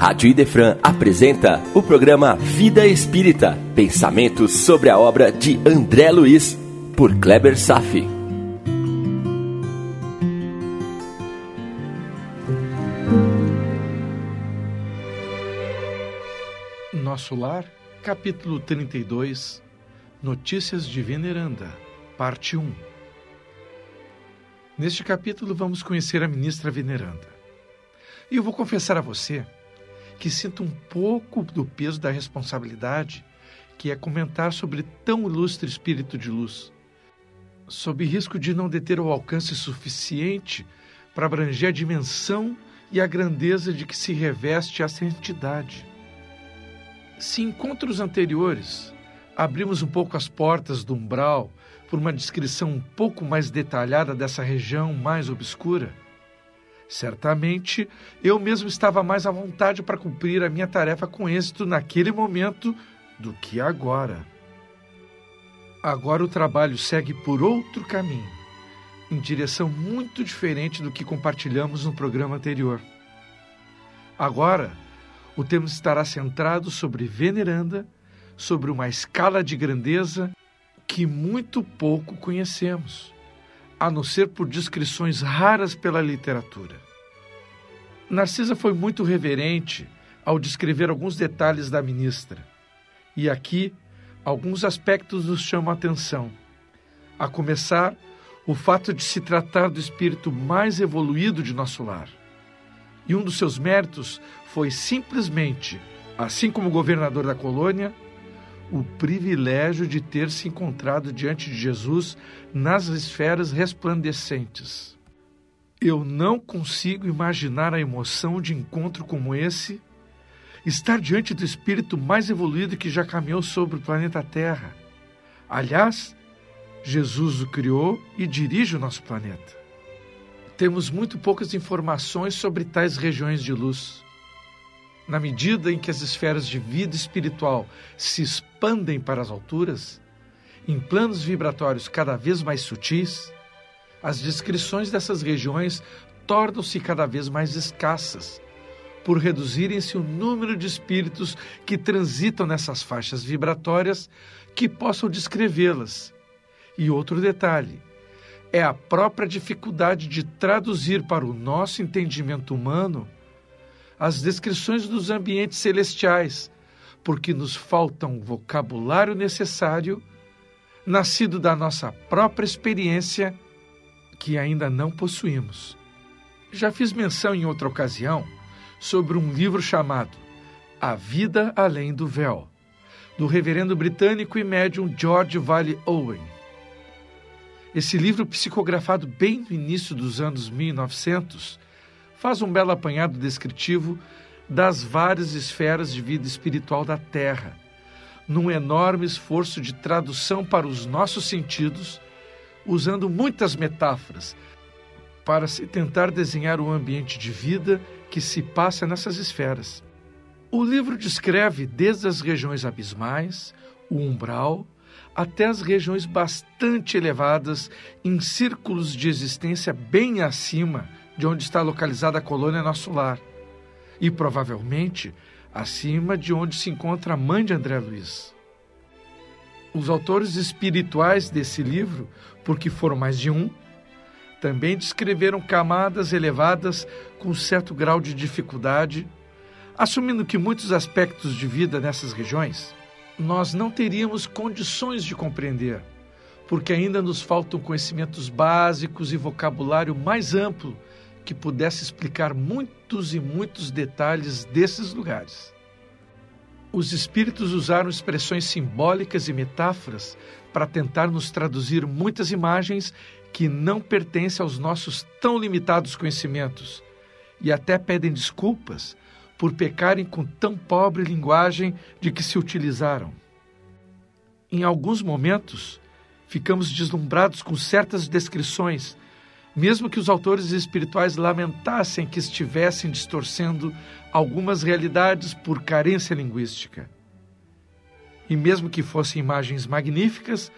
Rádio Idefran apresenta o programa Vida Espírita, pensamentos sobre a obra de André Luiz, por Kleber Safi. Nosso Lar, capítulo 32, Notícias de Veneranda, parte 1. Neste capítulo vamos conhecer a ministra Veneranda. E eu vou confessar a você que sinto um pouco do peso da responsabilidade que é comentar sobre tão ilustre espírito de luz, sob risco de não deter o alcance suficiente para abranger a dimensão e a grandeza de que se reveste essa entidade. Se encontros anteriores abrimos um pouco as portas do umbral por uma descrição um pouco mais detalhada dessa região mais obscura, Certamente eu mesmo estava mais à vontade para cumprir a minha tarefa com êxito naquele momento do que agora. Agora o trabalho segue por outro caminho, em direção muito diferente do que compartilhamos no programa anterior. Agora, o tema estará centrado sobre veneranda, sobre uma escala de grandeza que muito pouco conhecemos a não ser por descrições raras pela literatura. Narcisa foi muito reverente ao descrever alguns detalhes da ministra. E aqui, alguns aspectos nos chamam a atenção. A começar, o fato de se tratar do espírito mais evoluído de nosso lar. E um dos seus méritos foi simplesmente, assim como governador da colônia, o privilégio de ter se encontrado diante de Jesus nas esferas resplandecentes. Eu não consigo imaginar a emoção de encontro como esse, estar diante do espírito mais evoluído que já caminhou sobre o planeta Terra. Aliás, Jesus o criou e dirige o nosso planeta. Temos muito poucas informações sobre tais regiões de luz na medida em que as esferas de vida espiritual se expandem para as alturas, em planos vibratórios cada vez mais sutis, as descrições dessas regiões tornam-se cada vez mais escassas, por reduzirem-se o número de espíritos que transitam nessas faixas vibratórias que possam descrevê-las. E outro detalhe: é a própria dificuldade de traduzir para o nosso entendimento humano as descrições dos ambientes celestiais, porque nos falta um vocabulário necessário, nascido da nossa própria experiência, que ainda não possuímos. Já fiz menção em outra ocasião sobre um livro chamado A Vida Além do Véu, do reverendo britânico e médium George Valley Owen. Esse livro, psicografado bem no início dos anos 1900, faz um belo apanhado descritivo das várias esferas de vida espiritual da Terra, num enorme esforço de tradução para os nossos sentidos, usando muitas metáforas para se tentar desenhar o ambiente de vida que se passa nessas esferas. O livro descreve desde as regiões abismais, o umbral, até as regiões bastante elevadas em círculos de existência bem acima de onde está localizada a colônia Nosso Lar, e provavelmente acima de onde se encontra a mãe de André Luiz. Os autores espirituais desse livro, porque foram mais de um, também descreveram camadas elevadas com certo grau de dificuldade, assumindo que muitos aspectos de vida nessas regiões nós não teríamos condições de compreender, porque ainda nos faltam conhecimentos básicos e vocabulário mais amplo que pudesse explicar muitos e muitos detalhes desses lugares. Os espíritos usaram expressões simbólicas e metáforas para tentar nos traduzir muitas imagens que não pertencem aos nossos tão limitados conhecimentos e até pedem desculpas por pecarem com tão pobre linguagem de que se utilizaram. Em alguns momentos, ficamos deslumbrados com certas descrições mesmo que os autores espirituais lamentassem que estivessem distorcendo algumas realidades por carência linguística. E mesmo que fossem imagens magníficas,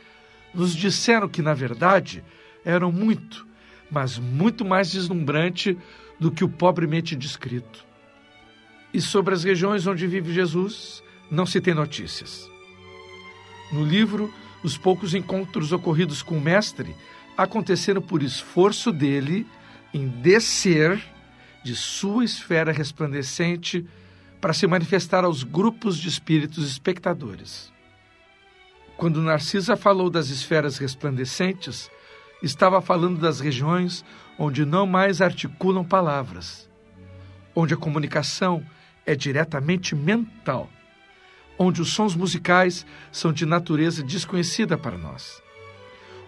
nos disseram que, na verdade, eram muito, mas muito mais deslumbrante do que o pobremente descrito. E sobre as regiões onde vive Jesus, não se tem notícias. No livro, os poucos encontros ocorridos com o Mestre aconteceram por esforço dele em descer de sua esfera resplandecente para se manifestar aos grupos de espíritos espectadores. Quando Narcisa falou das esferas resplandecentes, estava falando das regiões onde não mais articulam palavras, onde a comunicação é diretamente mental onde os sons musicais são de natureza desconhecida para nós,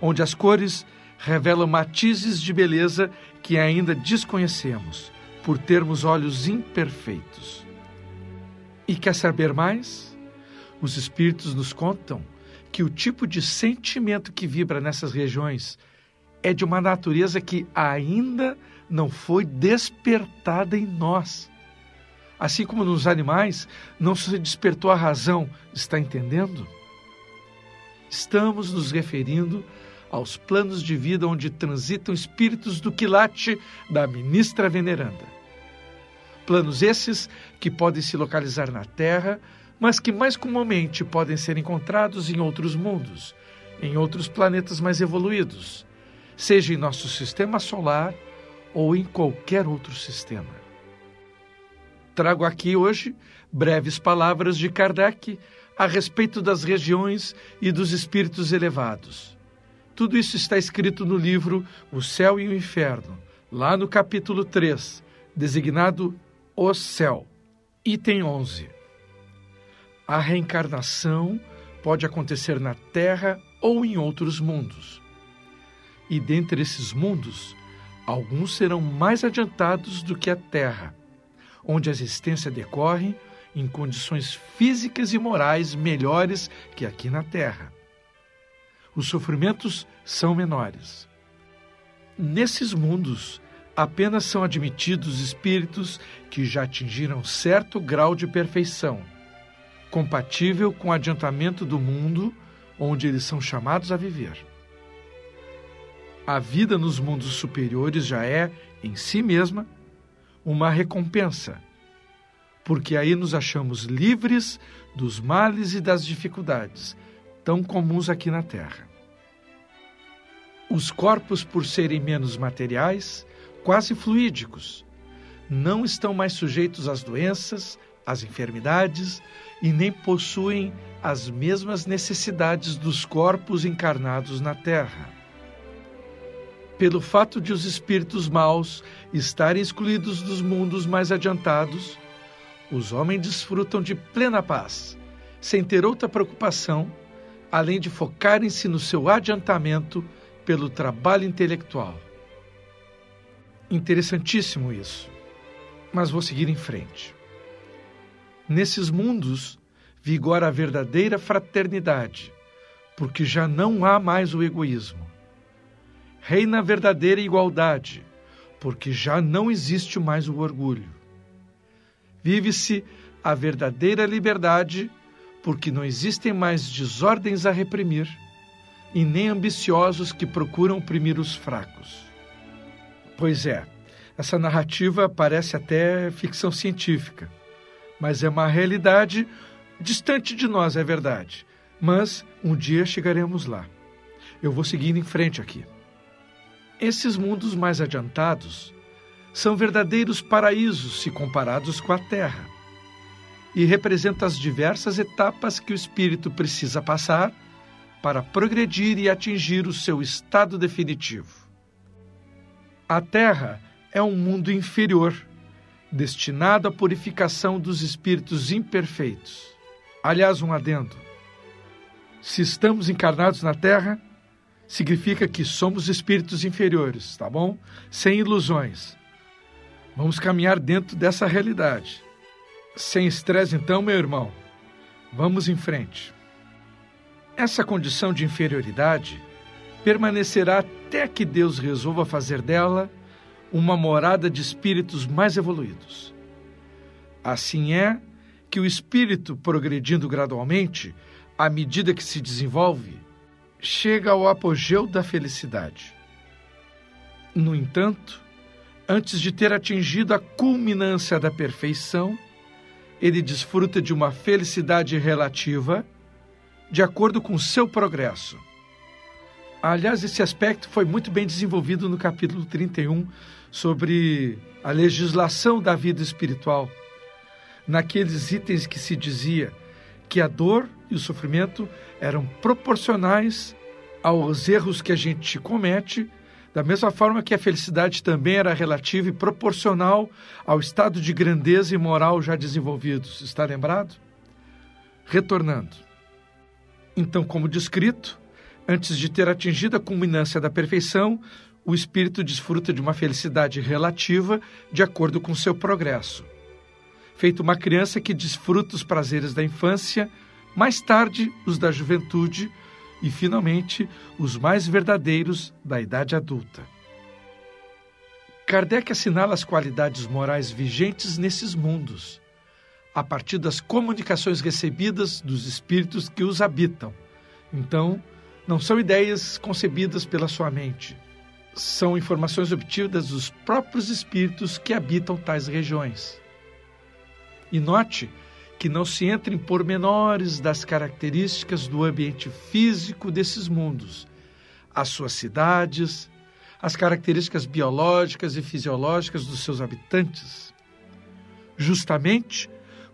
onde as cores revelam matizes de beleza que ainda desconhecemos, por termos olhos imperfeitos. E quer saber mais? Os espíritos nos contam que o tipo de sentimento que vibra nessas regiões é de uma natureza que ainda não foi despertada em nós. Assim como nos animais, não se despertou a razão, está entendendo? Estamos nos referindo aos planos de vida onde transitam espíritos do quilate da ministra veneranda. Planos esses que podem se localizar na Terra, mas que mais comumente podem ser encontrados em outros mundos, em outros planetas mais evoluídos, seja em nosso sistema solar ou em qualquer outro sistema. Trago aqui hoje breves palavras de Kardec a respeito das regiões e dos espíritos elevados. Tudo isso está escrito no livro O Céu e o Inferno, lá no capítulo 3, designado O Céu, item 11. A reencarnação pode acontecer na Terra ou em outros mundos. E dentre esses mundos, alguns serão mais adiantados do que a Terra onde a existência decorre em condições físicas e morais melhores que aqui na Terra. Os sofrimentos são menores. Nesses mundos, apenas são admitidos espíritos que já atingiram certo grau de perfeição, compatível com o adiantamento do mundo onde eles são chamados a viver. A vida nos mundos superiores já é, em si mesma, uma recompensa, porque aí nos achamos livres dos males e das dificuldades, tão comuns aqui na Terra. Os corpos, por serem menos materiais, quase fluídicos, não estão mais sujeitos às doenças, às enfermidades e nem possuem as mesmas necessidades dos corpos encarnados na Terra pelo fato de os espíritos maus estarem excluídos dos mundos mais adiantados, os homens desfrutam de plena paz, sem ter outra preocupação além de focarem-se no seu adiantamento pelo trabalho intelectual. Interessantíssimo isso. Mas vou seguir em frente. Nesses mundos vigora a verdadeira fraternidade, porque já não há mais o egoísmo reina a verdadeira igualdade, porque já não existe mais o orgulho. Vive-se a verdadeira liberdade, porque não existem mais desordens a reprimir e nem ambiciosos que procuram oprimir os fracos. Pois é, essa narrativa parece até ficção científica, mas é uma realidade distante de nós, é verdade. Mas um dia chegaremos lá. Eu vou seguindo em frente aqui. Esses mundos mais adiantados são verdadeiros paraísos se comparados com a Terra e representam as diversas etapas que o espírito precisa passar para progredir e atingir o seu estado definitivo. A Terra é um mundo inferior, destinado à purificação dos espíritos imperfeitos. Aliás, um adendo: se estamos encarnados na Terra, significa que somos espíritos inferiores, tá bom? Sem ilusões. Vamos caminhar dentro dessa realidade. Sem estresse, então, meu irmão. Vamos em frente. Essa condição de inferioridade permanecerá até que Deus resolva fazer dela uma morada de espíritos mais evoluídos. Assim é que o espírito, progredindo gradualmente, à medida que se desenvolve, chega ao apogeu da felicidade. No entanto, antes de ter atingido a culminância da perfeição, ele desfruta de uma felicidade relativa de acordo com seu progresso. Aliás, esse aspecto foi muito bem desenvolvido no capítulo 31 sobre a legislação da vida espiritual, naqueles itens que se dizia que a dor e o sofrimento eram proporcionais aos erros que a gente comete, da mesma forma que a felicidade também era relativa e proporcional ao estado de grandeza e moral já desenvolvidos. Está lembrado? Retornando. Então, como descrito, antes de ter atingido a culminância da perfeição, o espírito desfruta de uma felicidade relativa de acordo com seu progresso. Feito uma criança que desfruta os prazeres da infância, mais tarde os da juventude e, finalmente, os mais verdadeiros da idade adulta. Kardec assinala as qualidades morais vigentes nesses mundos a partir das comunicações recebidas dos espíritos que os habitam. Então, não são ideias concebidas pela sua mente, são informações obtidas dos próprios espíritos que habitam tais regiões. E note que não se entra em pormenores das características do ambiente físico desses mundos, as suas cidades, as características biológicas e fisiológicas dos seus habitantes. Justamente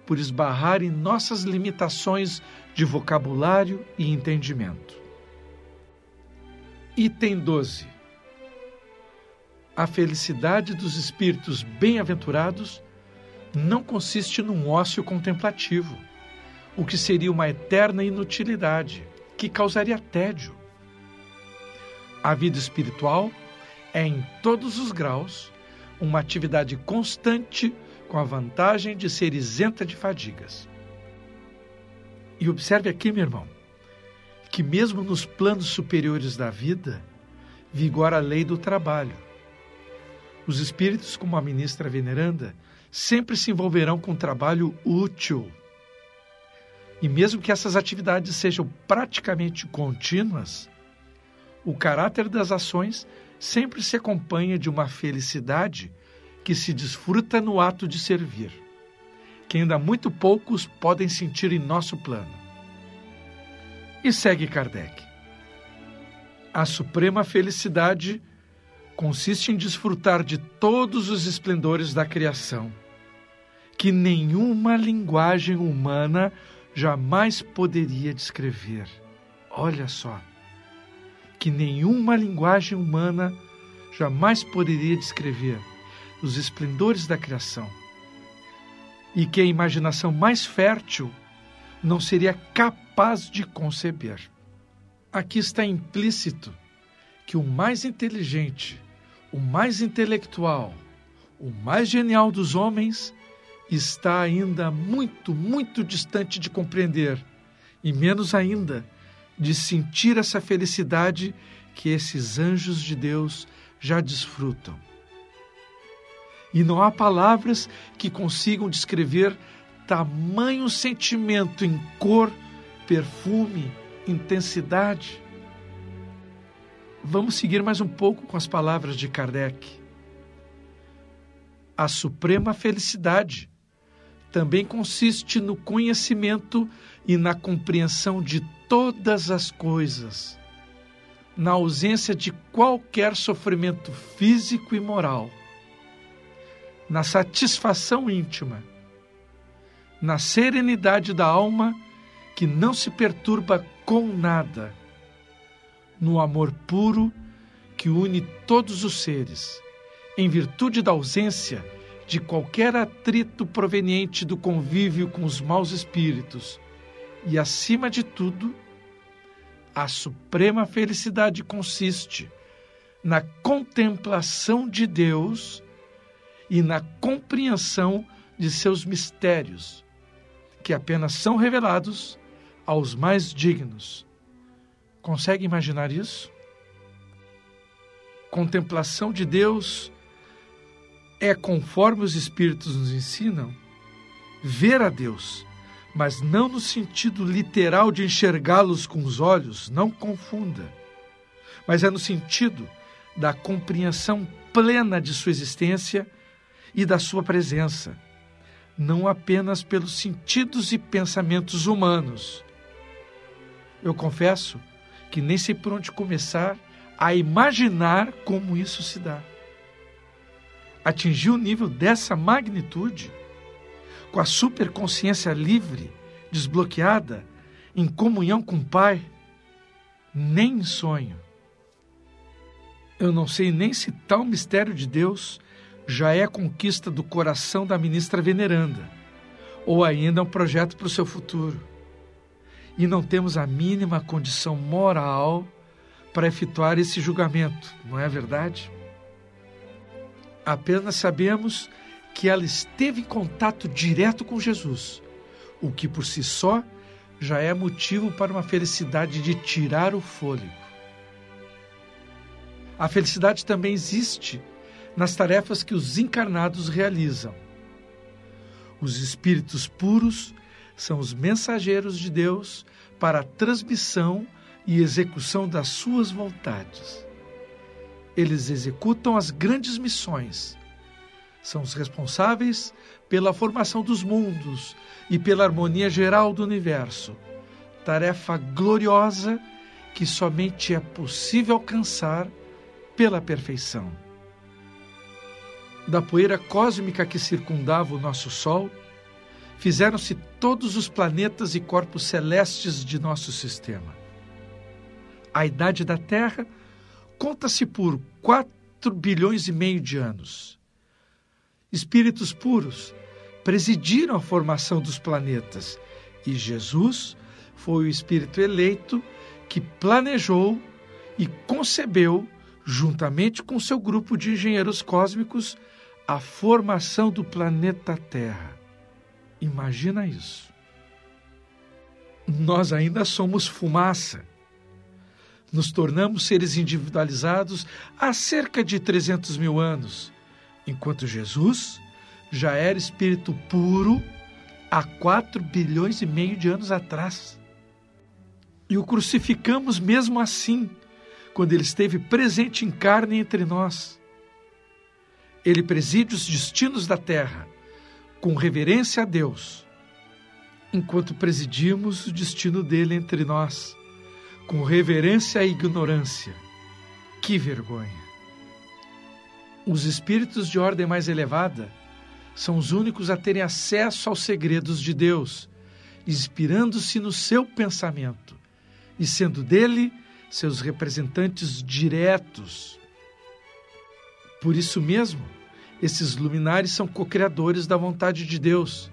por esbarrar em nossas limitações de vocabulário e entendimento. Item 12. A felicidade dos espíritos bem-aventurados não consiste num ócio contemplativo, o que seria uma eterna inutilidade, que causaria tédio. A vida espiritual é, em todos os graus, uma atividade constante com a vantagem de ser isenta de fadigas. E observe aqui, meu irmão, que mesmo nos planos superiores da vida, vigora a lei do trabalho. Os espíritos, como a ministra veneranda, sempre se envolverão com trabalho útil. E mesmo que essas atividades sejam praticamente contínuas, o caráter das ações sempre se acompanha de uma felicidade que se desfruta no ato de servir, que ainda muito poucos podem sentir em nosso plano. E segue Kardec. A suprema felicidade consiste em desfrutar de todos os esplendores da criação, que nenhuma linguagem humana jamais poderia descrever. Olha só, que nenhuma linguagem humana jamais poderia descrever os esplendores da criação, e que a imaginação mais fértil não seria capaz de conceber. Aqui está implícito que o mais inteligente, o mais intelectual, o mais genial dos homens está ainda muito, muito distante de compreender, e menos ainda de sentir essa felicidade que esses anjos de Deus já desfrutam e não há palavras que consigam descrever tamanho sentimento em cor, perfume, intensidade. Vamos seguir mais um pouco com as palavras de Kardec. A suprema felicidade também consiste no conhecimento e na compreensão de todas as coisas, na ausência de qualquer sofrimento físico e moral na satisfação íntima, na serenidade da alma que não se perturba com nada, no amor puro que une todos os seres, em virtude da ausência de qualquer atrito proveniente do convívio com os maus espíritos e, acima de tudo, a suprema felicidade consiste na contemplação de Deus e na compreensão de seus mistérios, que apenas são revelados aos mais dignos. Consegue imaginar isso? Contemplação de Deus é, conforme os Espíritos nos ensinam, ver a Deus, mas não no sentido literal de enxergá-los com os olhos, não confunda, mas é no sentido da compreensão plena de sua existência e da sua presença, não apenas pelos sentidos e pensamentos humanos. Eu confesso que nem sei por onde começar a imaginar como isso se dá. Atingir o nível dessa magnitude, com a superconsciência livre, desbloqueada, em comunhão com o Pai, nem em sonho. Eu não sei nem se tal mistério de Deus já é conquista do coração da ministra veneranda, ou ainda um projeto para o seu futuro. E não temos a mínima condição moral para efetuar esse julgamento, não é verdade? Apenas sabemos que ela esteve em contato direto com Jesus, o que por si só já é motivo para uma felicidade de tirar o fôlego. A felicidade também existe nas tarefas que os encarnados realizam. Os espíritos puros são os mensageiros de Deus para a transmissão e execução das suas vontades. Eles executam as grandes missões. São os responsáveis pela formação dos mundos e pela harmonia geral do universo. Tarefa gloriosa que somente é possível alcançar pela perfeição da poeira cósmica que circundava o nosso Sol, fizeram-se todos os planetas e corpos celestes de nosso sistema. A idade da Terra conta-se por 4 bilhões e meio de anos. Espíritos puros presidiram a formação dos planetas e Jesus foi o espírito eleito que planejou e concebeu, juntamente com seu grupo de engenheiros cósmicos, a formação do planeta Terra. Imagina isso. Nós ainda somos fumaça. Nos tornamos seres individualizados há cerca de 300 mil anos, enquanto Jesus já era espírito puro há 4 bilhões e meio de anos atrás. E o crucificamos mesmo assim, quando ele esteve presente em carne entre nós ele preside os destinos da terra com reverência a Deus, enquanto presidimos o destino dele entre nós com reverência à ignorância. Que vergonha! Os espíritos de ordem mais elevada são os únicos a terem acesso aos segredos de Deus, inspirando-se no seu pensamento e sendo dele seus representantes diretos por isso mesmo, esses luminares são co-criadores da vontade de Deus,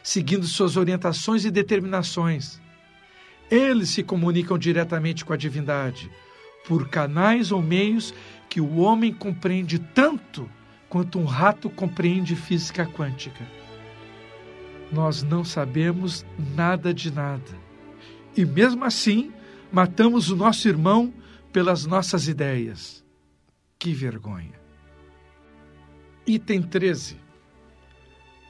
seguindo suas orientações e determinações. Eles se comunicam diretamente com a divindade, por canais ou meios que o homem compreende tanto quanto um rato compreende física quântica. Nós não sabemos nada de nada. E mesmo assim, matamos o nosso irmão pelas nossas ideias. Que vergonha! Item 13.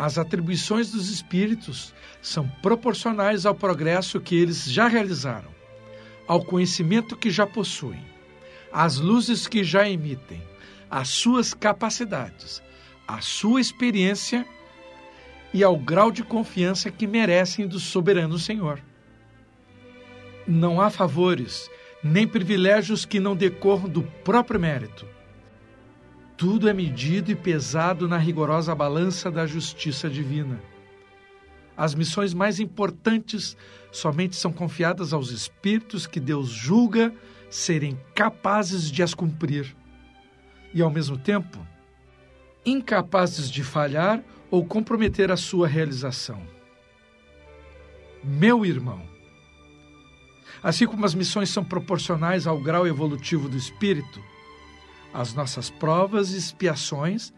As atribuições dos espíritos são proporcionais ao progresso que eles já realizaram, ao conhecimento que já possuem, às luzes que já emitem, às suas capacidades, à sua experiência e ao grau de confiança que merecem do soberano Senhor. Não há favores nem privilégios que não decorram do próprio mérito tudo é medido e pesado na rigorosa balança da justiça divina. As missões mais importantes somente são confiadas aos espíritos que Deus julga serem capazes de as cumprir e, ao mesmo tempo, incapazes de falhar ou comprometer a sua realização. Meu irmão, assim como as missões são proporcionais ao grau evolutivo do espírito, as nossas provas e expiações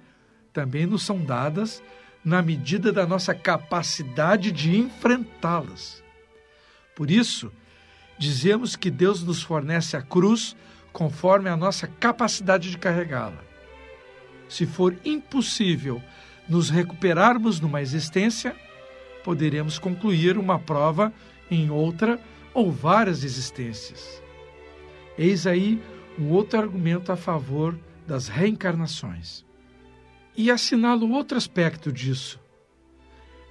também nos são dadas na medida da nossa capacidade de enfrentá-las. Por isso, dizemos que Deus nos fornece a cruz conforme a nossa capacidade de carregá-la. Se for impossível nos recuperarmos numa existência, poderemos concluir uma prova em outra ou várias existências. Eis aí um outro argumento a favor das reencarnações. E assinalo outro aspecto disso.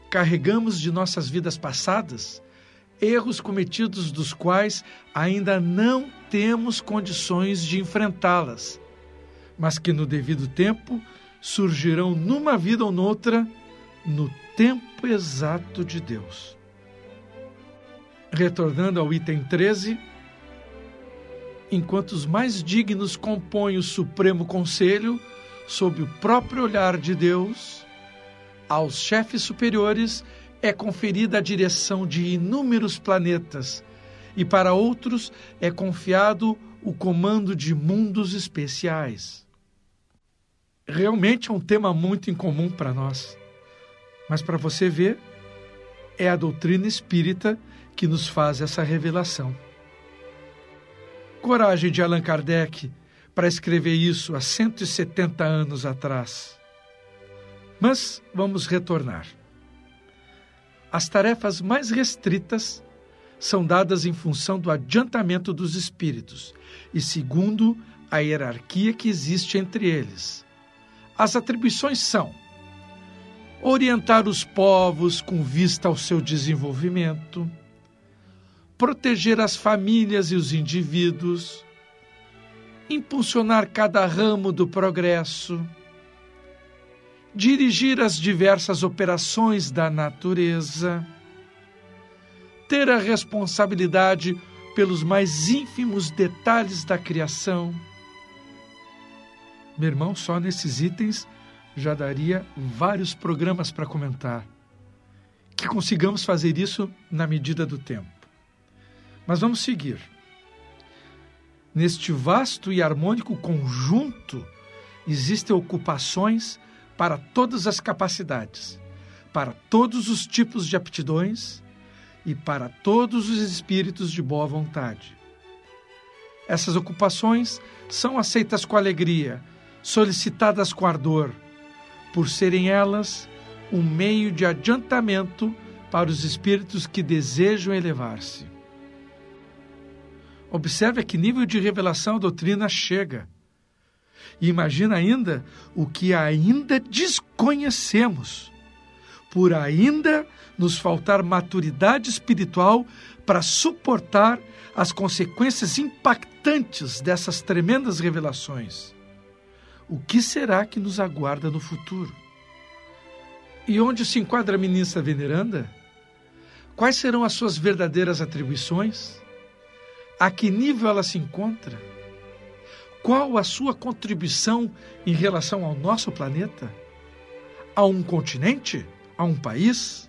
carregamos de nossas vidas passadas erros cometidos dos quais ainda não temos condições de enfrentá-las, mas que no devido tempo surgirão numa vida ou noutra no tempo exato de Deus. Retornando ao item 13, enquanto os mais dignos compõem o Supremo Conselho, sob o próprio olhar de Deus, aos chefes superiores é conferida a direção de inúmeros planetas e para outros é confiado o comando de mundos especiais. Realmente é um tema muito incomum para nós, mas para você ver, é a doutrina espírita que nos faz essa revelação. Coragem de Allan Kardec para escrever isso há 170 anos atrás. Mas vamos retornar. As tarefas mais restritas são dadas em função do adiantamento dos espíritos e segundo a hierarquia que existe entre eles. As atribuições são orientar os povos com vista ao seu desenvolvimento, proteger as famílias e os indivíduos, impulsionar cada ramo do progresso, dirigir as diversas operações da natureza, ter a responsabilidade pelos mais ínfimos detalhes da criação. Meu irmão, só nesses itens já daria vários programas para comentar. Que consigamos fazer isso na medida do tempo. Mas vamos seguir. Neste vasto e harmônico conjunto existem ocupações para todas as capacidades, para todos os tipos de aptidões e para todos os espíritos de boa vontade. Essas ocupações são aceitas com alegria, solicitadas com ardor, por serem elas um meio de adiantamento para os espíritos que desejam elevar-se. Observe a que nível de revelação a doutrina chega e imagina ainda o que ainda desconhecemos, por ainda nos faltar maturidade espiritual para suportar as consequências impactantes dessas tremendas revelações. O que será que nos aguarda no futuro? E onde se enquadra a ministra veneranda? Quais serão as suas verdadeiras atribuições? A que nível ela se encontra? Qual a sua contribuição em relação ao nosso planeta? A um continente? A um país?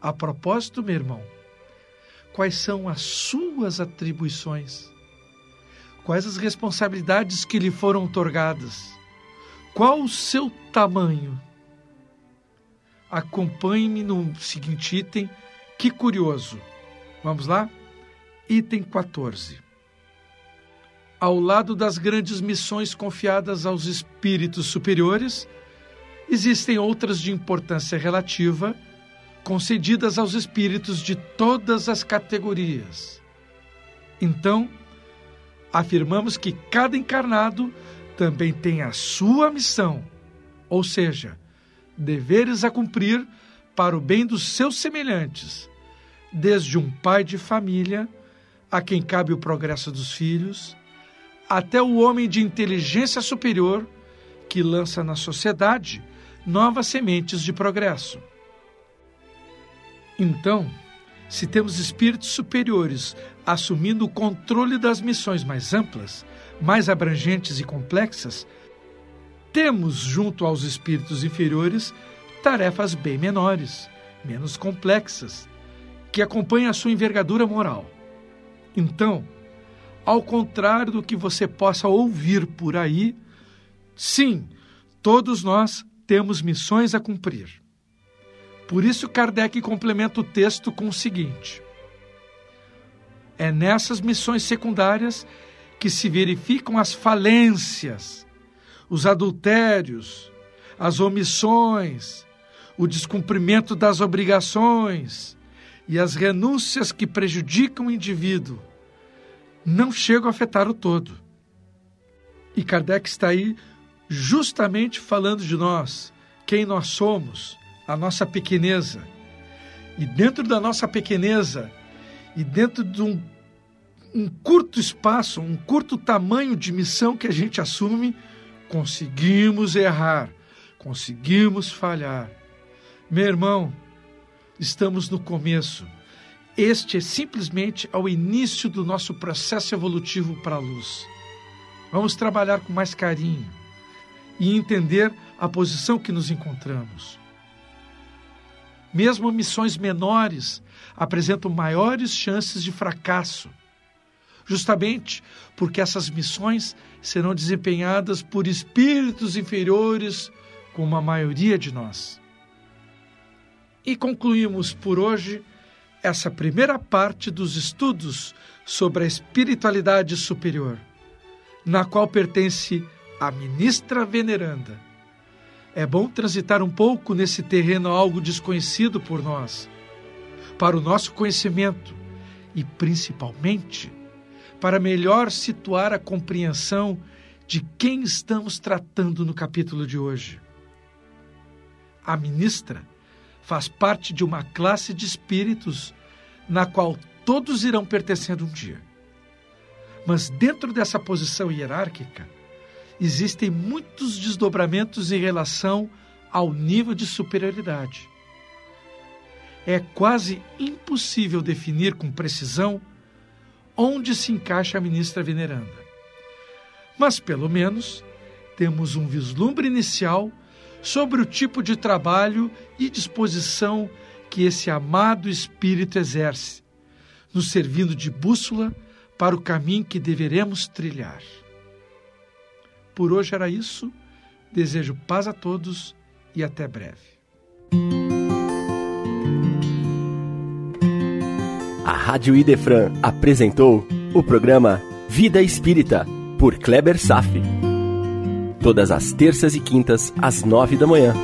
A propósito, meu irmão, quais são as suas atribuições? Quais as responsabilidades que lhe foram otorgadas? Qual o seu tamanho? Acompanhe-me no seguinte item, que curioso. Vamos lá? Item 14 ao lado das grandes missões confiadas aos espíritos superiores, existem outras de importância relativa, concedidas aos espíritos de todas as categorias. Então, afirmamos que cada encarnado também tem a sua missão, ou seja, deveres a cumprir para o bem dos seus semelhantes, desde um pai de família, a quem cabe o progresso dos filhos, até o homem de inteligência superior que lança na sociedade novas sementes de progresso. Então, se temos espíritos superiores assumindo o controle das missões mais amplas, mais abrangentes e complexas, temos, junto aos espíritos inferiores, tarefas bem menores, menos complexas, que acompanham a sua envergadura moral. Então, ao contrário do que você possa ouvir por aí, sim, todos nós temos missões a cumprir. Por isso, Kardec complementa o texto com o seguinte: É nessas missões secundárias que se verificam as falências, os adultérios, as omissões, o descumprimento das obrigações e as renúncias que prejudicam o indivíduo não chegam a afetar o todo. E Kardec está aí justamente falando de nós, quem nós somos, a nossa pequeneza. E dentro da nossa pequeneza, e dentro de um, um curto espaço, um curto tamanho de missão que a gente assume, conseguimos errar, conseguimos falhar. Meu irmão, estamos no começo. Este é simplesmente ao início do nosso processo evolutivo para a luz. Vamos trabalhar com mais carinho e entender a posição que nos encontramos. Mesmo missões menores apresentam maiores chances de fracasso, justamente porque essas missões serão desempenhadas por espíritos inferiores, como a maioria de nós. E concluímos por hoje essa primeira parte dos estudos sobre a espiritualidade superior, na qual pertence a ministra veneranda. É bom transitar um pouco nesse terreno algo desconhecido por nós, para o nosso conhecimento e, principalmente, para melhor situar a compreensão de quem estamos tratando no capítulo de hoje. A ministra faz parte de uma classe de espíritos na qual todos irão pertencer um dia. Mas dentro dessa posição hierárquica, existem muitos desdobramentos em relação ao nível de superioridade. É quase impossível definir com precisão onde se encaixa a ministra veneranda. Mas, pelo menos, temos um vislumbre inicial sobre o tipo de trabalho e disposição que esse amado Espírito exerce, nos servindo de bússola para o caminho que deveremos trilhar. Por hoje era isso. Desejo paz a todos e até breve. A Rádio Idefran apresentou o programa Vida Espírita, por Kleber Safi. Todas as terças e quintas, às nove da manhã.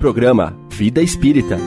Programa Vida Espírita